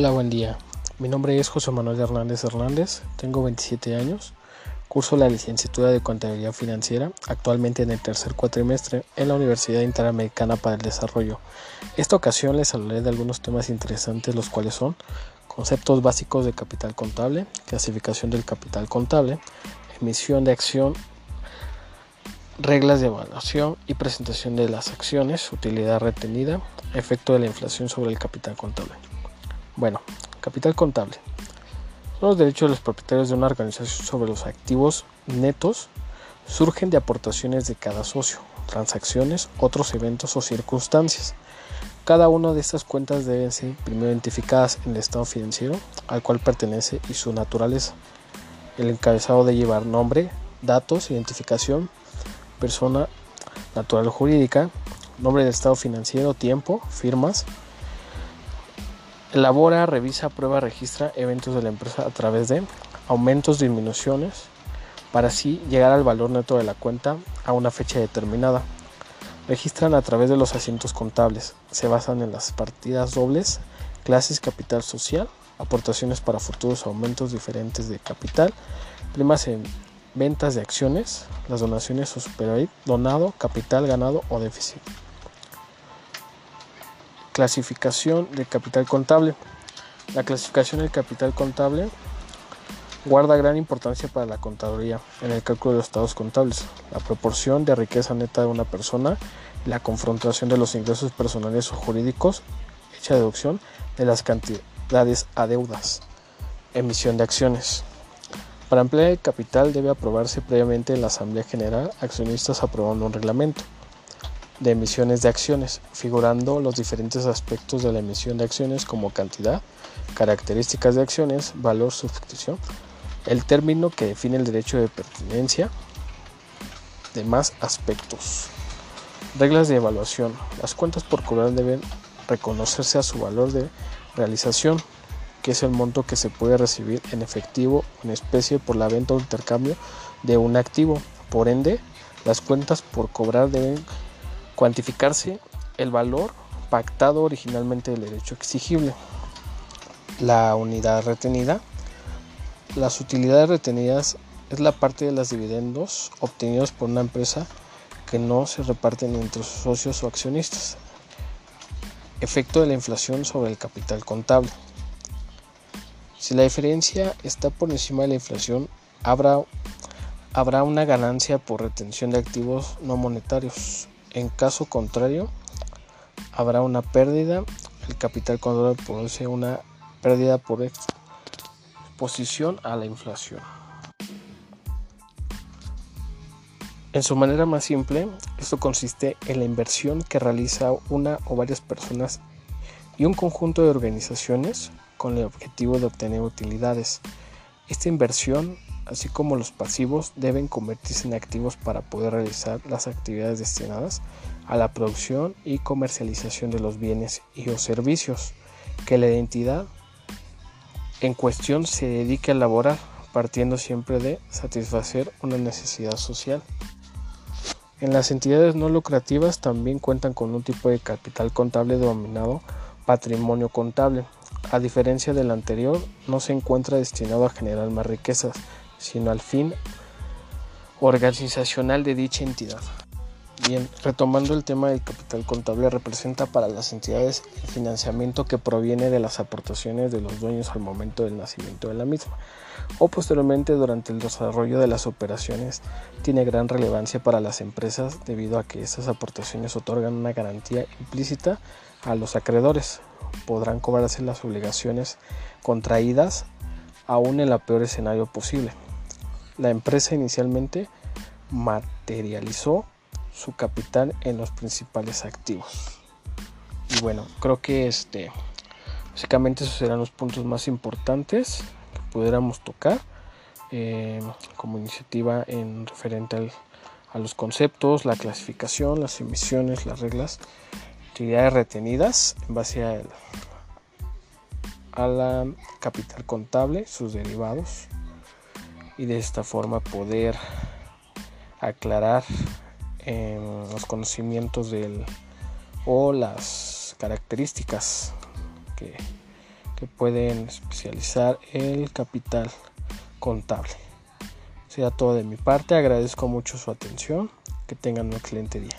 Hola, buen día. Mi nombre es José Manuel Hernández Hernández, tengo 27 años, curso la licenciatura de Contabilidad Financiera, actualmente en el tercer cuatrimestre en la Universidad Interamericana para el Desarrollo. Esta ocasión les hablaré de algunos temas interesantes, los cuales son conceptos básicos de capital contable, clasificación del capital contable, emisión de acción, reglas de evaluación y presentación de las acciones, utilidad retenida, efecto de la inflación sobre el capital contable. Bueno, capital contable. Son los derechos de los propietarios de una organización sobre los activos netos surgen de aportaciones de cada socio, transacciones, otros eventos o circunstancias. Cada una de estas cuentas deben ser primero identificadas en el estado financiero al cual pertenece y su naturaleza. El encabezado de llevar nombre, datos, identificación, persona natural jurídica, nombre del estado financiero, tiempo, firmas, Elabora, revisa, prueba, registra eventos de la empresa a través de aumentos, disminuciones, para así llegar al valor neto de la cuenta a una fecha determinada. Registran a través de los asientos contables. Se basan en las partidas dobles, clases capital social, aportaciones para futuros aumentos diferentes de capital, primas en ventas de acciones, las donaciones o superávit, donado, capital ganado o déficit. Clasificación del capital contable. La clasificación del capital contable guarda gran importancia para la contaduría en el cálculo de los estados contables. La proporción de riqueza neta de una persona, la confrontación de los ingresos personales o jurídicos, hecha deducción de las cantidades a deudas, emisión de acciones. Para emplear el capital debe aprobarse previamente en la Asamblea General accionistas aprobando un reglamento de emisiones de acciones, figurando los diferentes aspectos de la emisión de acciones como cantidad, características de acciones, valor, suscripción, el término que define el derecho de pertinencia, demás aspectos. Reglas de evaluación. Las cuentas por cobrar deben reconocerse a su valor de realización, que es el monto que se puede recibir en efectivo o en especie por la venta o intercambio de un activo. Por ende, las cuentas por cobrar deben cuantificarse el valor pactado originalmente del derecho exigible. La unidad retenida. Las utilidades retenidas es la parte de los dividendos obtenidos por una empresa que no se reparten entre sus socios o accionistas. Efecto de la inflación sobre el capital contable. Si la diferencia está por encima de la inflación, habrá, habrá una ganancia por retención de activos no monetarios. En caso contrario, habrá una pérdida. El capital contable produce una pérdida por exposición a la inflación. En su manera más simple, esto consiste en la inversión que realiza una o varias personas y un conjunto de organizaciones con el objetivo de obtener utilidades. Esta inversión así como los pasivos, deben convertirse en activos para poder realizar las actividades destinadas a la producción y comercialización de los bienes y o servicios que la identidad en cuestión se dedique a elaborar, partiendo siempre de satisfacer una necesidad social. En las entidades no lucrativas también cuentan con un tipo de capital contable denominado patrimonio contable. A diferencia del anterior, no se encuentra destinado a generar más riquezas, sino al fin organizacional de dicha entidad. Bien, retomando el tema del capital contable, representa para las entidades el financiamiento que proviene de las aportaciones de los dueños al momento del nacimiento de la misma o posteriormente durante el desarrollo de las operaciones tiene gran relevancia para las empresas debido a que estas aportaciones otorgan una garantía implícita a los acreedores. Podrán cobrarse las obligaciones contraídas aún en el peor escenario posible la empresa inicialmente materializó su capital en los principales activos. Y bueno, creo que este básicamente esos serán los puntos más importantes que pudiéramos tocar eh, como iniciativa en referente a los conceptos, la clasificación, las emisiones, las reglas, actividades retenidas en base a, a la capital contable, sus derivados y de esta forma poder aclarar em, los conocimientos del o las características que, que pueden especializar el capital contable. Sea todo de mi parte, agradezco mucho su atención, que tengan un excelente día.